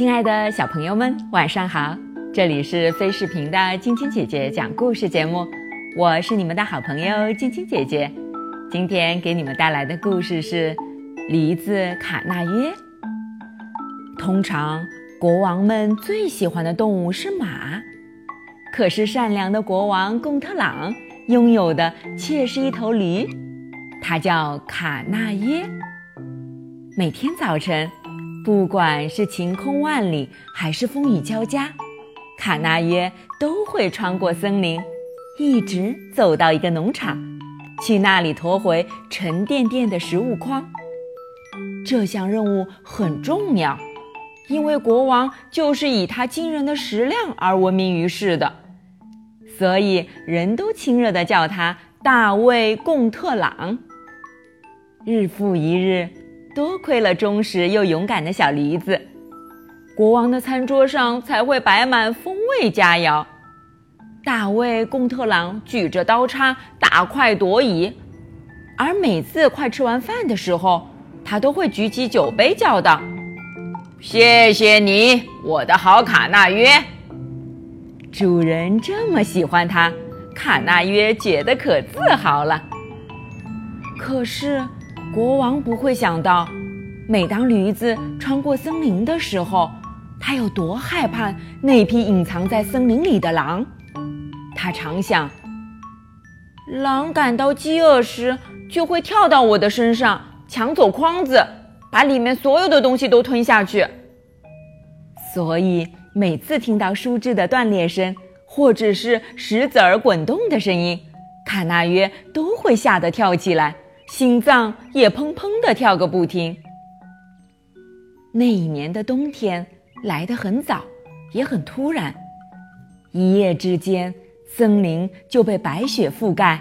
亲爱的小朋友们，晚上好！这里是飞视频的晶晶姐姐讲故事节目，我是你们的好朋友晶晶姐姐。今天给你们带来的故事是《梨子卡纳约》。通常，国王们最喜欢的动物是马，可是善良的国王贡特朗拥有的却是一头驴，它叫卡纳耶。每天早晨。不管是晴空万里，还是风雨交加，卡纳约都会穿过森林，一直走到一个农场，去那里驮回沉甸甸的食物筐。这项任务很重要，因为国王就是以他惊人的食量而闻名于世的，所以人都亲热地叫他大卫·贡特朗。日复一日。多亏了忠实又勇敢的小驴子，国王的餐桌上才会摆满风味佳肴。大卫·贡特朗举着刀叉大快朵颐，而每次快吃完饭的时候，他都会举起酒杯叫道：“谢谢你，我的好卡纳约。”主人这么喜欢他，卡纳约觉得可自豪了。可是。国王不会想到，每当驴子穿过森林的时候，他有多害怕那匹隐藏在森林里的狼。他常想，狼感到饥饿时就会跳到我的身上，抢走筐子，把里面所有的东西都吞下去。所以，每次听到树枝的断裂声，或者是石子儿滚动的声音，卡纳约都会吓得跳起来。心脏也砰砰地跳个不停。那一年的冬天来得很早，也很突然，一夜之间，森林就被白雪覆盖。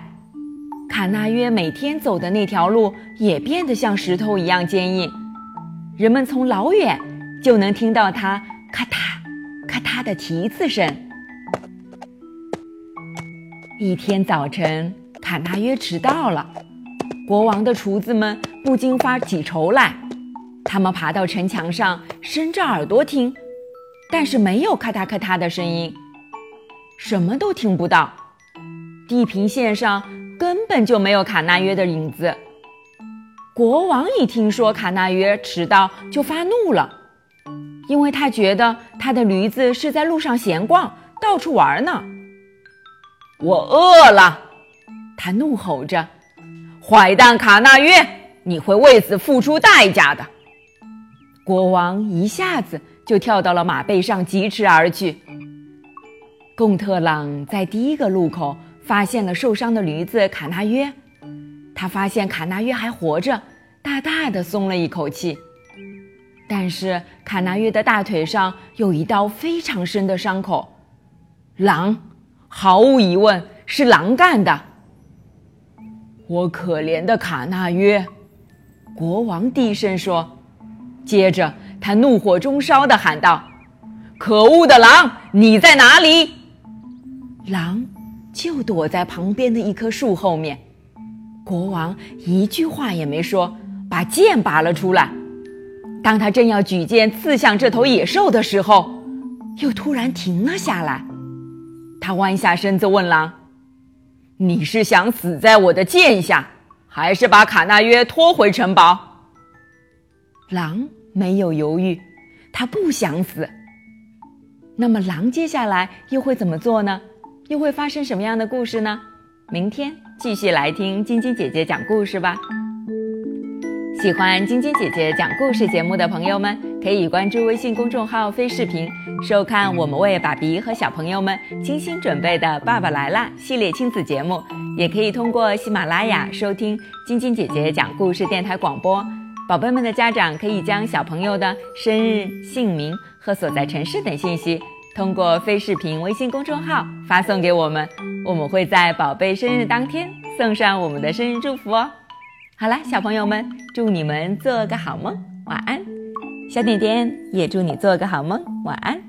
卡纳约每天走的那条路也变得像石头一样坚硬，人们从老远就能听到它咔嗒咔嗒的蹄子声。一天早晨，卡纳约迟到了。国王的厨子们不禁发起愁来，他们爬到城墙上，伸着耳朵听，但是没有咔嗒咔嗒的声音，什么都听不到。地平线上根本就没有卡纳约的影子。国王一听说卡纳约迟到，就发怒了，因为他觉得他的驴子是在路上闲逛，到处玩呢。我饿了，他怒吼着。坏蛋卡纳约，你会为此付出代价的！国王一下子就跳到了马背上，疾驰而去。贡特朗在第一个路口发现了受伤的驴子卡纳约，他发现卡纳约还活着，大大的松了一口气。但是卡纳约的大腿上有一道非常深的伤口，狼，毫无疑问是狼干的。我可怜的卡纳约，国王低声说。接着，他怒火中烧地喊道：“可恶的狼，你在哪里？”狼就躲在旁边的一棵树后面。国王一句话也没说，把剑拔了出来。当他正要举剑刺向这头野兽的时候，又突然停了下来。他弯下身子问狼。你是想死在我的剑下，还是把卡纳约拖回城堡？狼没有犹豫，他不想死。那么，狼接下来又会怎么做呢？又会发生什么样的故事呢？明天继续来听晶晶姐姐讲故事吧。喜欢晶晶姐姐讲故事节目的朋友们，可以关注微信公众号“飞视频”，收看我们为爸比和小朋友们精心准备的《爸爸来啦》系列亲子节目。也可以通过喜马拉雅收听晶晶姐姐讲故事电台广播。宝贝们的家长可以将小朋友的生日、姓名和所在城市等信息，通过飞视频微信公众号发送给我们，我们会在宝贝生日当天送上我们的生日祝福哦。好了，小朋友们，祝你们做个好梦，晚安。小点点也祝你做个好梦，晚安。